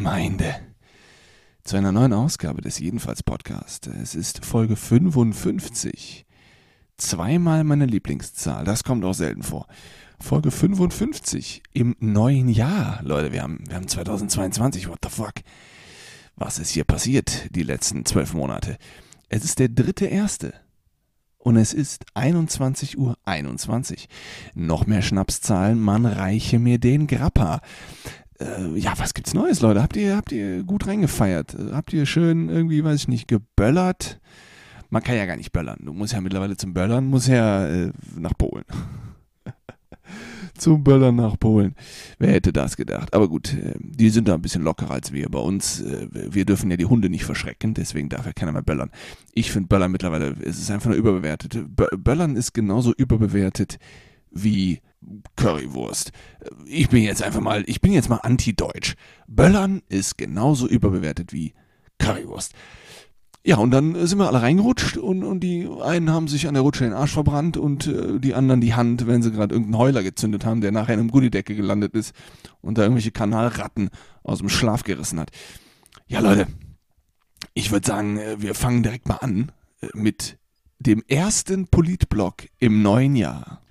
Gemeinde, zu einer neuen Ausgabe des Jedenfalls Podcast. Es ist Folge 55. Zweimal meine Lieblingszahl, das kommt auch selten vor. Folge 55 im neuen Jahr. Leute, wir haben, wir haben 2022, what the fuck? Was ist hier passiert die letzten zwölf Monate? Es ist der dritte erste und es ist 21 Uhr 21. Noch mehr Schnapszahlen, man reiche mir den Grappa. Äh, ja, was gibt's Neues, Leute? Habt ihr, habt ihr gut reingefeiert? Habt ihr schön irgendwie, weiß ich nicht, geböllert? Man kann ja gar nicht böllern. Du musst ja mittlerweile zum Böllern, muss ja äh, nach Polen zum Böllern nach Polen. Wer hätte das gedacht? Aber gut, äh, die sind da ein bisschen lockerer als wir. Bei uns, äh, wir dürfen ja die Hunde nicht verschrecken, deswegen darf ja keiner mehr böllern. Ich finde Böllern mittlerweile, es ist einfach nur überbewertet. Böllern ist genauso überbewertet wie Currywurst. Ich bin jetzt einfach mal, ich bin jetzt mal anti-deutsch. Böllern ist genauso überbewertet wie Currywurst. Ja, und dann sind wir alle reingerutscht und, und die einen haben sich an der Rutsche den Arsch verbrannt und äh, die anderen die Hand, wenn sie gerade irgendeinen Heuler gezündet haben, der nachher in einem Gullideckel gelandet ist und da irgendwelche Kanalratten aus dem Schlaf gerissen hat. Ja, Leute, ich würde sagen, äh, wir fangen direkt mal an äh, mit dem ersten Politblock im neuen Jahr.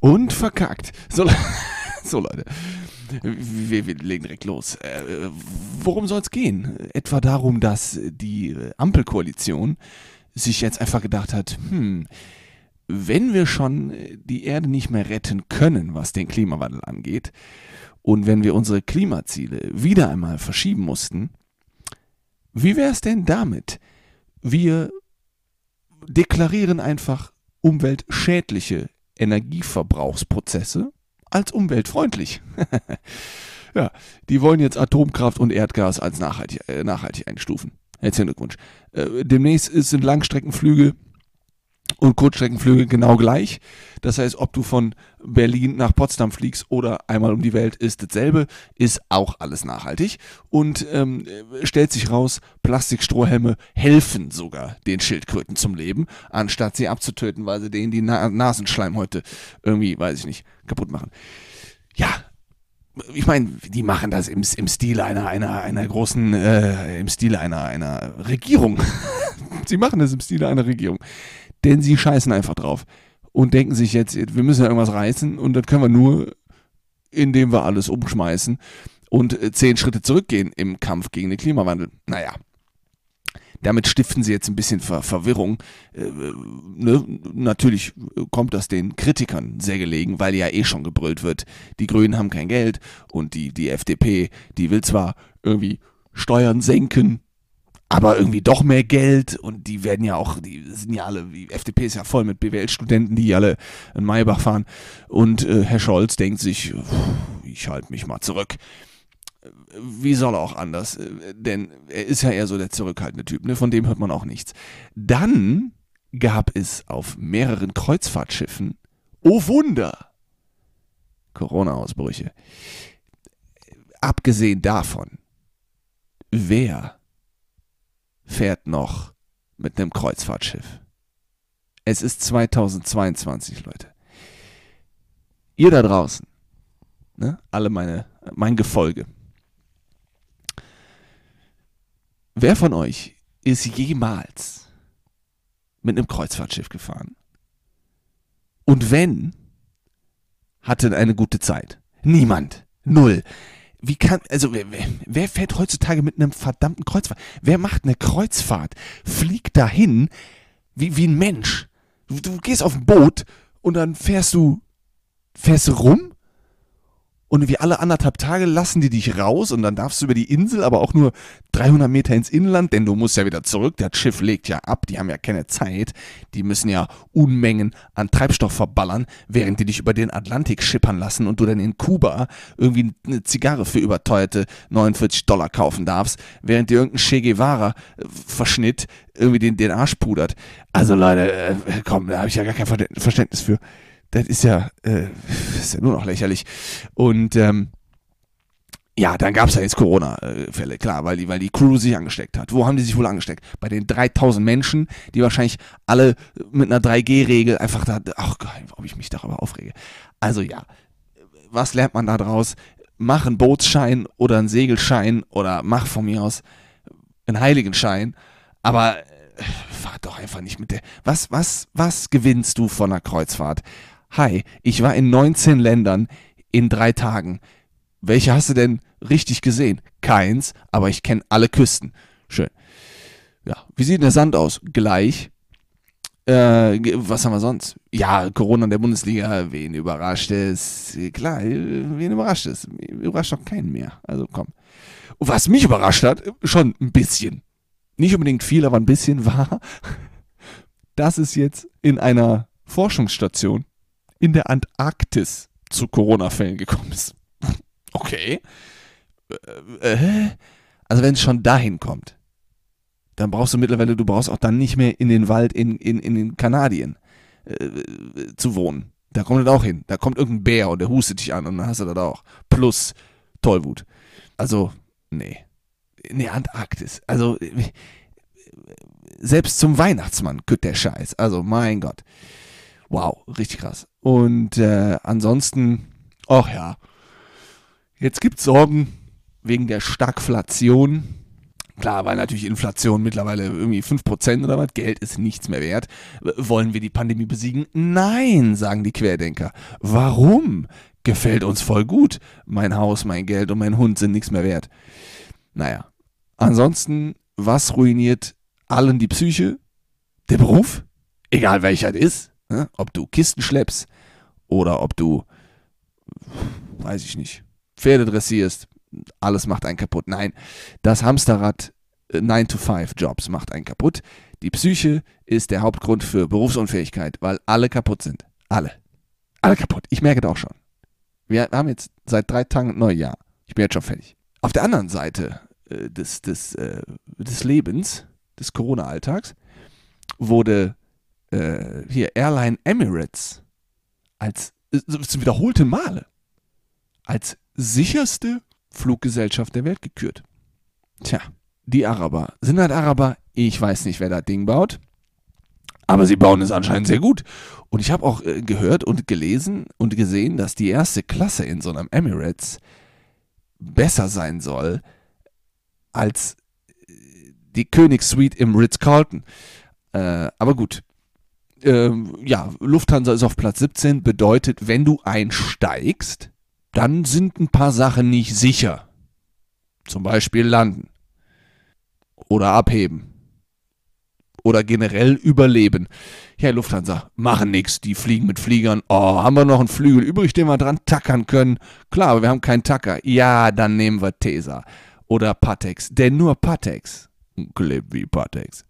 Und verkackt. So, so Leute. Wir, wir, legen direkt los. Äh, worum soll es gehen? Etwa darum, dass die Ampelkoalition sich jetzt einfach gedacht hat, hm, wenn wir schon die Erde nicht mehr retten können, was den Klimawandel angeht, und wenn wir unsere Klimaziele wieder einmal verschieben mussten, wie wäre es denn damit? Wir deklarieren einfach umweltschädliche Energieverbrauchsprozesse als umweltfreundlich. ja, die wollen jetzt Atomkraft und Erdgas als nachhaltig, äh, nachhaltig einstufen. Herzlichen Glückwunsch. Äh, demnächst sind Langstreckenflüge und Kurzstreckenflüge genau gleich. Das heißt, ob du von Berlin nach Potsdam fliegst oder einmal um die Welt, ist dasselbe, ist auch alles nachhaltig. Und ähm, stellt sich raus, Plastikstrohhelme helfen sogar den Schildkröten zum Leben, anstatt sie abzutöten, weil sie denen die Na Nasenschleimhäute irgendwie, weiß ich nicht, kaputt machen. Ja, ich meine, die machen das im, im Stil einer, einer, einer großen, äh, im Stil einer, einer Regierung. sie machen das im Stil einer Regierung denn sie scheißen einfach drauf und denken sich jetzt, wir müssen ja irgendwas reißen und das können wir nur, indem wir alles umschmeißen und äh, zehn Schritte zurückgehen im Kampf gegen den Klimawandel. Naja, damit stiften sie jetzt ein bisschen Ver Verwirrung. Äh, ne? Natürlich kommt das den Kritikern sehr gelegen, weil ja eh schon gebrüllt wird, die Grünen haben kein Geld und die, die FDP, die will zwar irgendwie Steuern senken, aber irgendwie doch mehr Geld und die werden ja auch, die sind ja alle, die FDP ist ja voll mit BWL-Studenten, die alle in Maybach fahren und äh, Herr Scholz denkt sich, ich halte mich mal zurück. Wie soll er auch anders? Denn er ist ja eher so der zurückhaltende Typ, ne? von dem hört man auch nichts. Dann gab es auf mehreren Kreuzfahrtschiffen, oh Wunder, Corona-Ausbrüche. Abgesehen davon, wer fährt noch mit einem Kreuzfahrtschiff. Es ist 2022, Leute. Ihr da draußen, ne? alle meine, mein Gefolge. Wer von euch ist jemals mit einem Kreuzfahrtschiff gefahren? Und wenn, hatte eine gute Zeit? Niemand. Null wie kann, also wer, wer, fährt heutzutage mit einem verdammten Kreuzfahrt? Wer macht eine Kreuzfahrt? Fliegt dahin wie, wie ein Mensch. Du, du gehst auf ein Boot und dann fährst du, fährst du rum und wie alle anderthalb Tage lassen die dich raus und dann darfst du über die Insel, aber auch nur 300 Meter ins Inland, denn du musst ja wieder zurück. Das Schiff legt ja ab, die haben ja keine Zeit. Die müssen ja Unmengen an Treibstoff verballern, während die dich über den Atlantik schippern lassen und du dann in Kuba irgendwie eine Zigarre für überteuerte 49 Dollar kaufen darfst, während dir irgendein Che Guevara äh, irgendwie den, den Arsch pudert. Also Leute, äh, komm, da habe ich ja gar kein Verständnis für das ist ja, äh, ist ja nur noch lächerlich. Und ähm, ja, dann gab es ja jetzt Corona-Fälle, klar, weil die, weil die Crew sich angesteckt hat. Wo haben die sich wohl angesteckt? Bei den 3000 Menschen, die wahrscheinlich alle mit einer 3G-Regel einfach da, ach Gott, ob ich mich darüber aufrege. Also ja, was lernt man da draus? Mach einen Bootsschein oder einen Segelschein oder mach von mir aus einen Heiligenschein, aber äh, fahr doch einfach nicht mit der. Was, was, was gewinnst du von einer Kreuzfahrt? Hi, ich war in 19 Ländern in drei Tagen. Welche hast du denn richtig gesehen? Keins, aber ich kenne alle Küsten. Schön. Ja, wie sieht der Sand aus? Gleich. Äh, was haben wir sonst? Ja, Corona in der Bundesliga, wen überrascht es? Klar, wen überrascht es? Überrascht doch keinen mehr. Also komm. Was mich überrascht hat, schon ein bisschen. Nicht unbedingt viel, aber ein bisschen war, dass es jetzt in einer Forschungsstation in der Antarktis zu Corona-Fällen gekommen ist. Okay. Äh, äh, also wenn es schon dahin kommt, dann brauchst du mittlerweile, du brauchst auch dann nicht mehr in den Wald in, in, in den Kanadien äh, zu wohnen. Da kommt das auch hin. Da kommt irgendein Bär und der hustet dich an und dann hast du das auch. Plus Tollwut. Also, nee. Nee, Antarktis. Also, selbst zum Weihnachtsmann kütt der Scheiß. Also, mein Gott. Wow, richtig krass. Und äh, ansonsten, ach ja, Jetzt gibt es Sorgen wegen der Stagflation. Klar, weil natürlich Inflation mittlerweile irgendwie 5% oder was, Geld ist nichts mehr wert. Wollen wir die Pandemie besiegen? Nein, sagen die Querdenker. Warum? Gefällt uns voll gut. Mein Haus, mein Geld und mein Hund sind nichts mehr wert. Naja. Ansonsten, was ruiniert allen die Psyche? Der Beruf? Egal welcher es ist. Ne? Ob du Kisten schleppst oder ob du, weiß ich nicht, Pferde dressierst, alles macht einen kaputt. Nein, das Hamsterrad 9-to-5-Jobs äh, macht einen kaputt. Die Psyche ist der Hauptgrund für Berufsunfähigkeit, weil alle kaputt sind. Alle. Alle kaputt. Ich merke das auch schon. Wir haben jetzt seit drei Tagen Neujahr. Ich bin jetzt schon fertig. Auf der anderen Seite äh, des, des, äh, des Lebens, des Corona-Alltags, wurde äh, hier Airline Emirates als äh, zum wiederholten Male als sicherste Fluggesellschaft der Welt gekürt. Tja, die Araber. Sind halt Araber? Ich weiß nicht, wer das Ding baut. Aber sie bauen es anscheinend sehr gut. Und ich habe auch äh, gehört und gelesen und gesehen, dass die erste Klasse in so einem Emirates besser sein soll als äh, die Königssuite im Ritz-Carlton. Äh, aber gut. Ähm, ja, Lufthansa ist auf Platz 17, bedeutet, wenn du einsteigst, dann sind ein paar Sachen nicht sicher. Zum Beispiel landen. Oder abheben. Oder generell überleben. Ja, Lufthansa, machen nichts. Die fliegen mit Fliegern. Oh, haben wir noch einen Flügel übrig, den wir dran tackern können? Klar, aber wir haben keinen Tacker. Ja, dann nehmen wir Tesa. Oder Patex. Denn nur Patex. Klebt wie Patex.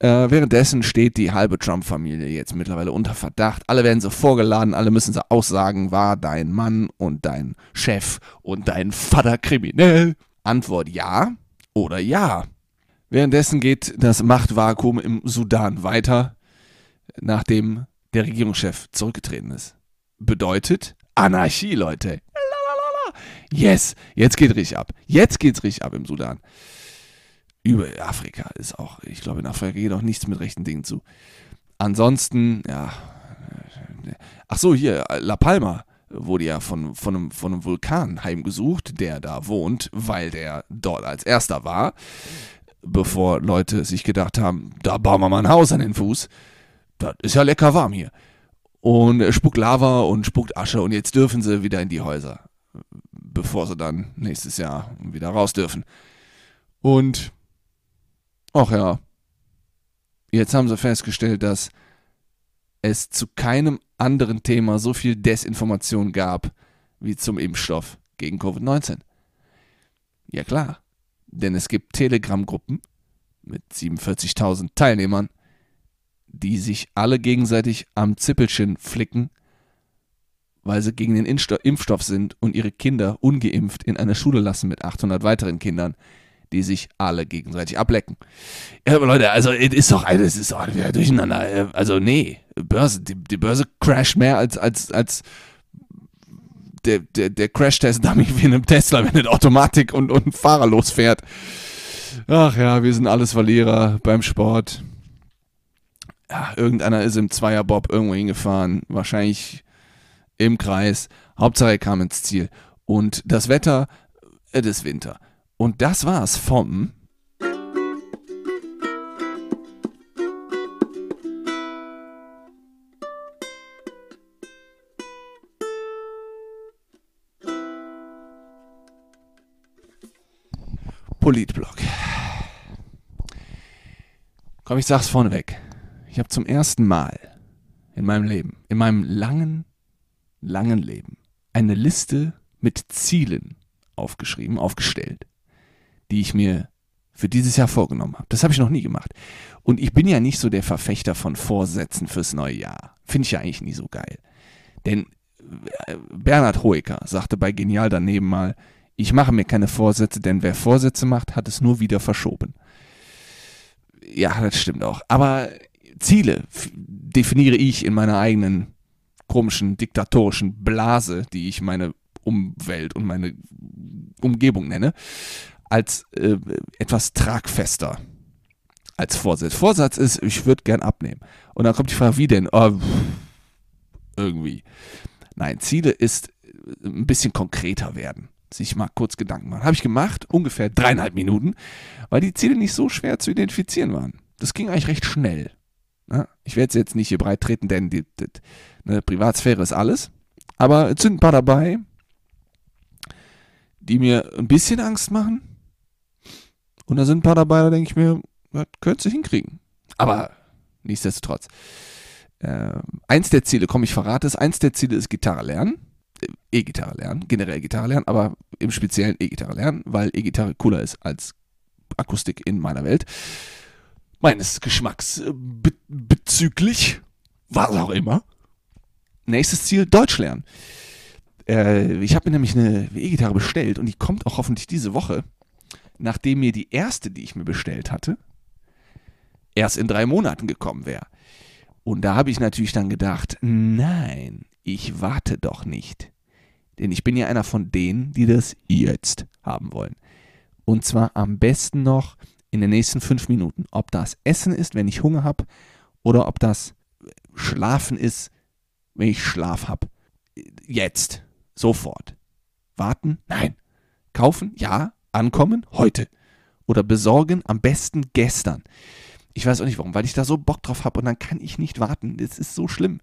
Äh, währenddessen steht die halbe Trump-Familie jetzt mittlerweile unter Verdacht. Alle werden so vorgeladen, alle müssen so aussagen, war dein Mann und dein Chef und dein Vater kriminell? Antwort ja oder ja. Währenddessen geht das Machtvakuum im Sudan weiter, nachdem der Regierungschef zurückgetreten ist. Bedeutet Anarchie, Leute. Yes, jetzt geht richtig ab. Jetzt geht's richtig ab im Sudan über Afrika ist auch, ich glaube, in Afrika geht auch nichts mit rechten Dingen zu. Ansonsten, ja. Ach so, hier, La Palma wurde ja von, von, einem, von einem Vulkan heimgesucht, der da wohnt, weil der dort als erster war, bevor Leute sich gedacht haben, da bauen wir mal ein Haus an den Fuß. Das ist ja lecker warm hier. Und er spuckt Lava und spuckt Asche und jetzt dürfen sie wieder in die Häuser, bevor sie dann nächstes Jahr wieder raus dürfen. Und Ach ja. Jetzt haben sie festgestellt, dass es zu keinem anderen Thema so viel Desinformation gab wie zum Impfstoff gegen Covid-19. Ja klar, denn es gibt Telegram-Gruppen mit 47.000 Teilnehmern, die sich alle gegenseitig am Zippelchen flicken, weil sie gegen den Impfstoff sind und ihre Kinder ungeimpft in eine Schule lassen mit 800 weiteren Kindern, die sich alle gegenseitig ablecken. Ja, aber Leute, also es ist doch alles ist doch wieder durcheinander. Also nee, Börse, die, die Börse crasht mehr als als als der, der, der Crash-Test damit wie in einem Tesla, wenn nicht Automatik und, und Fahrer losfährt. Ach ja, wir sind alles Verlierer beim Sport. Ja, irgendeiner ist im Zweierbob irgendwo hingefahren, wahrscheinlich im Kreis. Hauptsache er kam ins Ziel. Und das Wetter, es ist Winter. Und das war's vom Politblog. Komm, ich sag's vorneweg. Ich habe zum ersten Mal in meinem Leben, in meinem langen, langen Leben, eine Liste mit Zielen aufgeschrieben, aufgestellt, die ich mir für dieses Jahr vorgenommen habe. Das habe ich noch nie gemacht. Und ich bin ja nicht so der Verfechter von Vorsätzen fürs neue Jahr. Finde ich ja eigentlich nie so geil. Denn äh, Bernhard Hoeker sagte bei Genial daneben mal, ich mache mir keine Vorsätze, denn wer Vorsätze macht, hat es nur wieder verschoben. Ja, das stimmt auch. Aber Ziele definiere ich in meiner eigenen komischen diktatorischen Blase, die ich meine Umwelt und meine Umgebung nenne, als äh, etwas tragfester als Vorsatz. Vorsatz ist, ich würde gern abnehmen. Und dann kommt die Frage, wie denn? Oh, irgendwie. Nein, Ziele ist ein bisschen konkreter werden sich mal kurz Gedanken machen. Habe ich gemacht, ungefähr dreieinhalb Minuten, weil die Ziele nicht so schwer zu identifizieren waren. Das ging eigentlich recht schnell. Ne? Ich werde es jetzt nicht hier breit treten, denn die, die, ne, Privatsphäre ist alles. Aber es sind ein paar dabei, die mir ein bisschen Angst machen. Und da sind ein paar dabei, da denke ich mir, das könntest du hinkriegen. Aber nichtsdestotrotz. Äh, eins der Ziele, komm, ich verrate es, eins der Ziele ist Gitarre lernen. E-Gitarre lernen, generell Gitarre lernen, aber im Speziellen E-Gitarre lernen, weil E-Gitarre cooler ist als Akustik in meiner Welt. Meines Geschmacks äh, be bezüglich, was auch immer. Nächstes Ziel, Deutsch lernen. Äh, ich habe mir nämlich eine E-Gitarre bestellt und die kommt auch hoffentlich diese Woche, nachdem mir die erste, die ich mir bestellt hatte, erst in drei Monaten gekommen wäre. Und da habe ich natürlich dann gedacht, nein, ich warte doch nicht. Denn ich bin ja einer von denen, die das jetzt haben wollen. Und zwar am besten noch in den nächsten fünf Minuten. Ob das Essen ist, wenn ich Hunger habe, oder ob das Schlafen ist, wenn ich Schlaf habe. Jetzt, sofort. Warten? Nein. Kaufen? Ja. Ankommen? Heute. Oder besorgen? Am besten gestern. Ich weiß auch nicht warum, weil ich da so Bock drauf habe und dann kann ich nicht warten. Das ist so schlimm.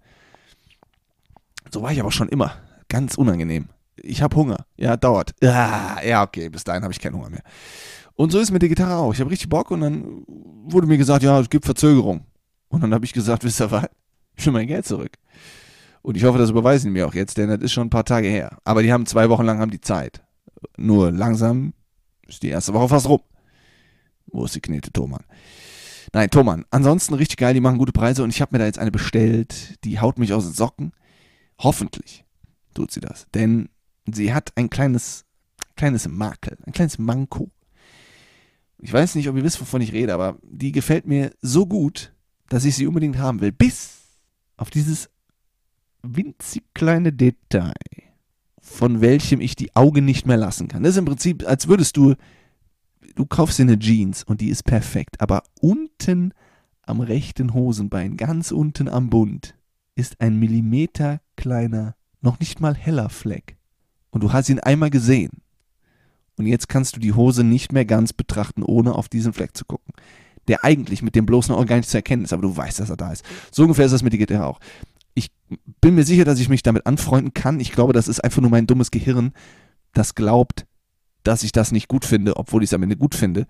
So war ich aber schon immer. Ganz unangenehm. Ich habe Hunger. Ja, dauert. Ja, ja, okay, bis dahin habe ich keinen Hunger mehr. Und so ist mit der Gitarre auch. Ich habe richtig Bock und dann wurde mir gesagt, ja, es gibt Verzögerung. Und dann habe ich gesagt, wisst ihr was? Ich will mein Geld zurück. Und ich hoffe, das überweisen die mir auch jetzt, denn das ist schon ein paar Tage her. Aber die haben zwei Wochen lang haben die Zeit. Nur langsam ist die erste Woche fast rum. Wo ist die Knete Thomann? Nein, Thomann. Ansonsten richtig geil, die machen gute Preise und ich habe mir da jetzt eine bestellt. Die haut mich aus den Socken. Hoffentlich tut sie das, denn sie hat ein kleines, kleines Makel, ein kleines Manko. Ich weiß nicht, ob ihr wisst, wovon ich rede, aber die gefällt mir so gut, dass ich sie unbedingt haben will. Bis auf dieses winzig kleine Detail, von welchem ich die Augen nicht mehr lassen kann. Das ist im Prinzip, als würdest du, du kaufst dir eine Jeans und die ist perfekt, aber unten am rechten Hosenbein, ganz unten am Bund, ist ein Millimeter kleiner, noch nicht mal heller Fleck. Und du hast ihn einmal gesehen. Und jetzt kannst du die Hose nicht mehr ganz betrachten, ohne auf diesen Fleck zu gucken. Der eigentlich mit dem bloßen Auge gar nicht zu erkennen ist, aber du weißt, dass er da ist. So ungefähr ist das mit der Gitarre auch. Ich bin mir sicher, dass ich mich damit anfreunden kann. Ich glaube, das ist einfach nur mein dummes Gehirn, das glaubt, dass ich das nicht gut finde, obwohl ich es am Ende gut finde.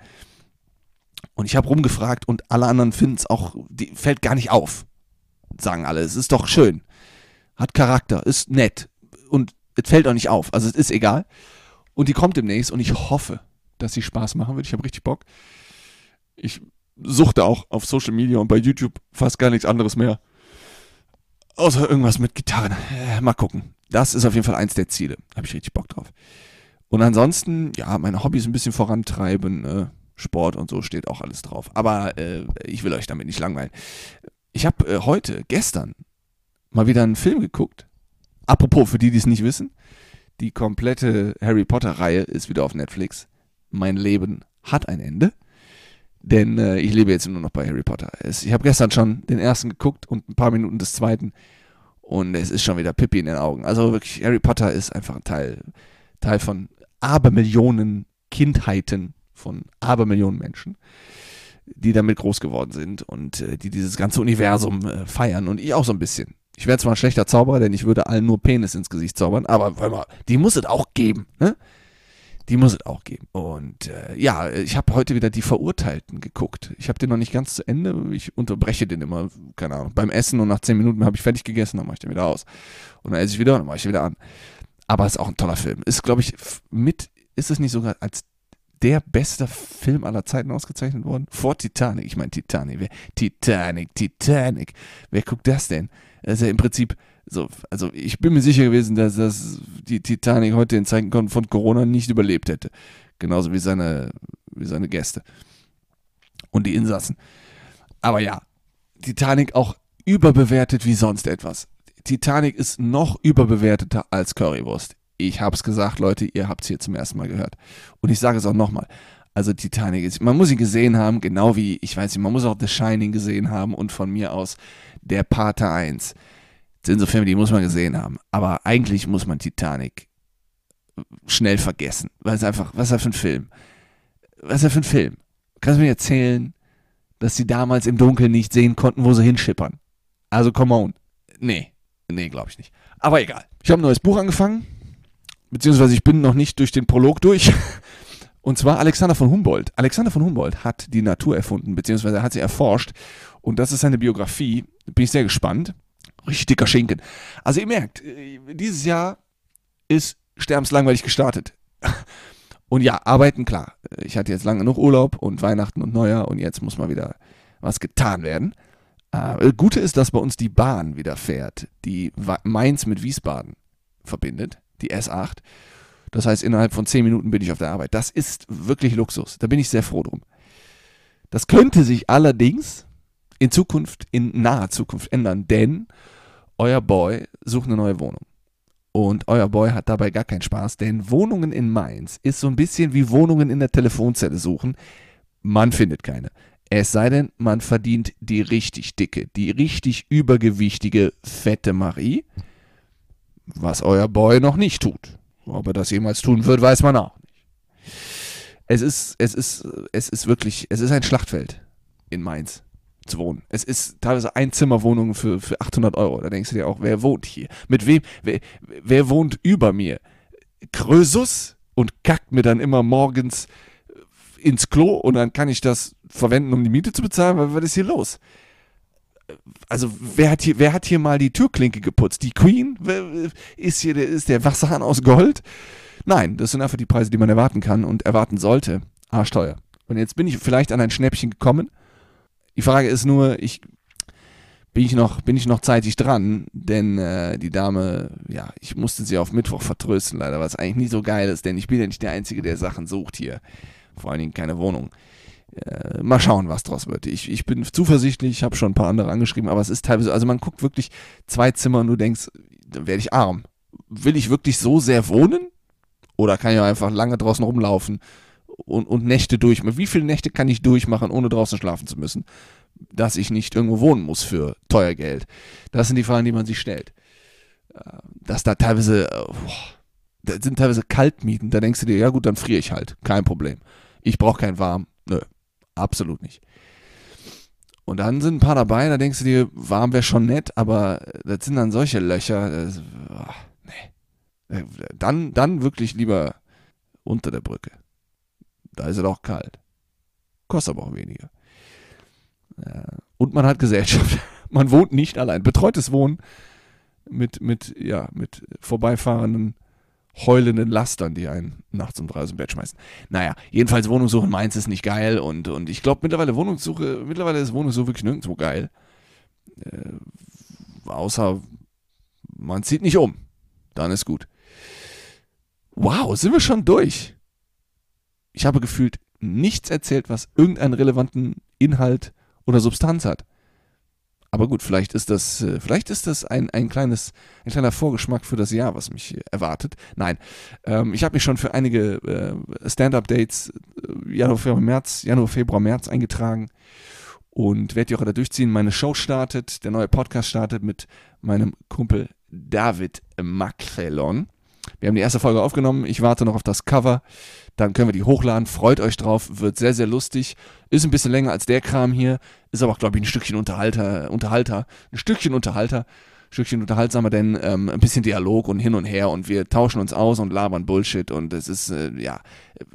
Und ich habe rumgefragt und alle anderen finden es auch, die fällt gar nicht auf sagen alle. Es ist doch schön. Hat Charakter, ist nett. Und es fällt auch nicht auf. Also es ist egal. Und die kommt demnächst und ich hoffe, dass sie Spaß machen wird. Ich habe richtig Bock. Ich suchte auch auf Social Media und bei YouTube fast gar nichts anderes mehr. Außer irgendwas mit Gitarren. Äh, mal gucken. Das ist auf jeden Fall eins der Ziele. Habe ich richtig Bock drauf. Und ansonsten, ja, meine Hobbys ein bisschen vorantreiben, ne? Sport und so steht auch alles drauf. Aber äh, ich will euch damit nicht langweilen. Ich habe äh, heute, gestern, mal wieder einen Film geguckt. Apropos, für die, die es nicht wissen, die komplette Harry Potter-Reihe ist wieder auf Netflix. Mein Leben hat ein Ende. Denn äh, ich lebe jetzt nur noch bei Harry Potter. Es, ich habe gestern schon den ersten geguckt und ein paar Minuten des zweiten. Und es ist schon wieder Pippi in den Augen. Also wirklich, Harry Potter ist einfach ein Teil, Teil von Abermillionen Kindheiten von Abermillionen Menschen, die damit groß geworden sind und äh, die dieses ganze Universum äh, feiern. Und ich auch so ein bisschen. Ich wäre zwar ein schlechter Zauberer, denn ich würde allen nur Penis ins Gesicht zaubern, aber warte mal, die muss es auch geben, ne? Die muss es auch geben. Und äh, ja, ich habe heute wieder die Verurteilten geguckt. Ich habe den noch nicht ganz zu Ende. Ich unterbreche den immer, keine Ahnung, beim Essen und nach zehn Minuten habe ich fertig gegessen, dann mache ich den wieder aus. Und dann esse ich wieder und dann mache ich den wieder an. Aber es ist auch ein toller Film. Ist, glaube ich, mit, ist es nicht sogar als der beste Film aller Zeiten ausgezeichnet worden? Vor Titanic. Ich meine Titanic. Wer, Titanic, Titanic. Wer guckt das denn? Das ist ja im Prinzip so, also ich bin mir sicher gewesen, dass, dass die Titanic heute in Zeiten von Corona nicht überlebt hätte. Genauso wie seine, wie seine Gäste. Und die Insassen. Aber ja, Titanic auch überbewertet wie sonst etwas. Titanic ist noch überbewerteter als Currywurst. Ich hab's gesagt, Leute, ihr habt's hier zum ersten Mal gehört. Und ich sage es auch nochmal. Also Titanic ist, man muss ihn gesehen haben, genau wie, ich weiß nicht, man muss auch The Shining gesehen haben und von mir aus der Pater 1 sind so Filme, die muss man gesehen haben. Aber eigentlich muss man Titanic schnell vergessen. Weil es einfach, was ist das für ein Film? Was ist das für ein Film? Kannst du mir erzählen, dass sie damals im Dunkeln nicht sehen konnten, wo sie hinschippern? Also, come on. Nee, nee, glaube ich nicht. Aber egal. Ich habe ein neues Buch angefangen. Beziehungsweise ich bin noch nicht durch den Prolog durch. Und zwar Alexander von Humboldt. Alexander von Humboldt hat die Natur erfunden, beziehungsweise hat sie erforscht. Und das ist seine Biografie. Bin ich sehr gespannt. Richtig dicker Schinken. Also ihr merkt, äh, dieses Jahr ist sterbenslangweilig gestartet. Und ja, arbeiten, klar. Ich hatte jetzt lange genug Urlaub und Weihnachten und Neujahr und jetzt muss mal wieder was getan werden. Äh, Gute ist, dass bei uns die Bahn wieder fährt, die Mainz mit Wiesbaden verbindet, die S8. Das heißt, innerhalb von 10 Minuten bin ich auf der Arbeit. Das ist wirklich Luxus. Da bin ich sehr froh drum. Das könnte sich allerdings in Zukunft, in naher Zukunft ändern, denn euer Boy sucht eine neue Wohnung. Und euer Boy hat dabei gar keinen Spaß, denn Wohnungen in Mainz ist so ein bisschen wie Wohnungen in der Telefonzelle suchen. Man findet keine. Es sei denn, man verdient die richtig dicke, die richtig übergewichtige, fette Marie. Was euer Boy noch nicht tut. Ob er das jemals tun wird, weiß man auch nicht. Es ist, es ist, es ist wirklich, es ist ein Schlachtfeld in Mainz zu wohnen. Es ist teilweise Einzimmerwohnungen für, für 800 Euro. Da denkst du dir auch, wer wohnt hier? Mit wem? Wer, wer wohnt über mir? Krösus und kackt mir dann immer morgens ins Klo und dann kann ich das verwenden, um die Miete zu bezahlen. Was ist hier los? Also, wer hat hier, wer hat hier mal die Türklinke geputzt? Die Queen? Ist hier der, ist der Wasserhahn aus Gold? Nein, das sind einfach die Preise, die man erwarten kann und erwarten sollte. Arschteuer. Und jetzt bin ich vielleicht an ein Schnäppchen gekommen die Frage ist nur, ich bin ich noch, bin ich noch zeitig dran, denn äh, die Dame, ja, ich musste sie auf Mittwoch vertrösten, leider, was eigentlich nicht so geil ist, denn ich bin ja nicht der Einzige, der Sachen sucht hier. Vor allen Dingen keine Wohnung. Äh, mal schauen, was draus wird. Ich, ich bin zuversichtlich, ich habe schon ein paar andere angeschrieben, aber es ist teilweise, also man guckt wirklich zwei Zimmer und du denkst, dann werde ich arm. Will ich wirklich so sehr wohnen? Oder kann ich einfach lange draußen rumlaufen und, und Nächte durch. Wie viele Nächte kann ich durchmachen, ohne draußen schlafen zu müssen? Dass ich nicht irgendwo wohnen muss für teuer Geld. Das sind die Fragen, die man sich stellt. Äh, dass da teilweise, äh, boah, da sind teilweise Kaltmieten, da denkst du dir, ja gut, dann friere ich halt. Kein Problem. Ich brauche kein Warm. Nö, absolut nicht. Und dann sind ein paar dabei, da denkst du dir, warm wäre schon nett, aber das sind dann solche Löcher. Das, oh, nee. Äh, dann, dann wirklich lieber unter der Brücke. Da ist es auch kalt. Kostet aber auch weniger. Und man hat Gesellschaft. Man wohnt nicht allein. Betreutes Wohnen mit, mit, ja, mit vorbeifahrenden, heulenden Lastern, die einen nachts um drei aus dem Bett schmeißen. Naja, jedenfalls Wohnungssuche in Mainz ist nicht geil und, und ich glaube mittlerweile Wohnungssuche, mittlerweile ist Wohnungssuche wirklich nirgendwo geil. Äh, außer man zieht nicht um. Dann ist gut. Wow, sind wir schon durch? Ich habe gefühlt nichts erzählt, was irgendeinen relevanten Inhalt oder Substanz hat. Aber gut, vielleicht ist das, äh, vielleicht ist das ein, ein, kleines, ein kleiner Vorgeschmack für das Jahr, was mich erwartet. Nein, ähm, ich habe mich schon für einige äh, Stand-Up-Dates äh, Januar, Februar, März, Januar, Februar, März eingetragen und werde die auch da durchziehen. Meine Show startet, der neue Podcast startet mit meinem Kumpel David Macrelon. Wir haben die erste Folge aufgenommen. Ich warte noch auf das Cover. Dann können wir die hochladen. Freut euch drauf. Wird sehr, sehr lustig. Ist ein bisschen länger als der Kram hier. Ist aber glaube ich, ein Stückchen Unterhalter. Unterhalter. Ein Stückchen Unterhalter. Ein Stückchen unterhaltsamer, denn ähm, ein bisschen Dialog und hin und her und wir tauschen uns aus und labern Bullshit und es ist, äh, ja,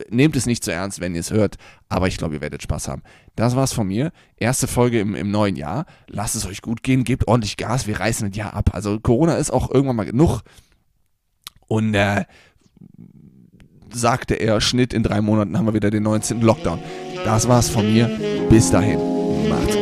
nehmt es nicht zu ernst, wenn ihr es hört, aber ich glaube, ihr werdet Spaß haben. Das war's von mir. Erste Folge im, im neuen Jahr. Lasst es euch gut gehen, gebt ordentlich Gas, wir reißen ein Jahr ab. Also Corona ist auch irgendwann mal genug. Und äh, sagte er, Schnitt in drei Monaten haben wir wieder den 19. Lockdown. Das war's von mir. Bis dahin. Macht's gut.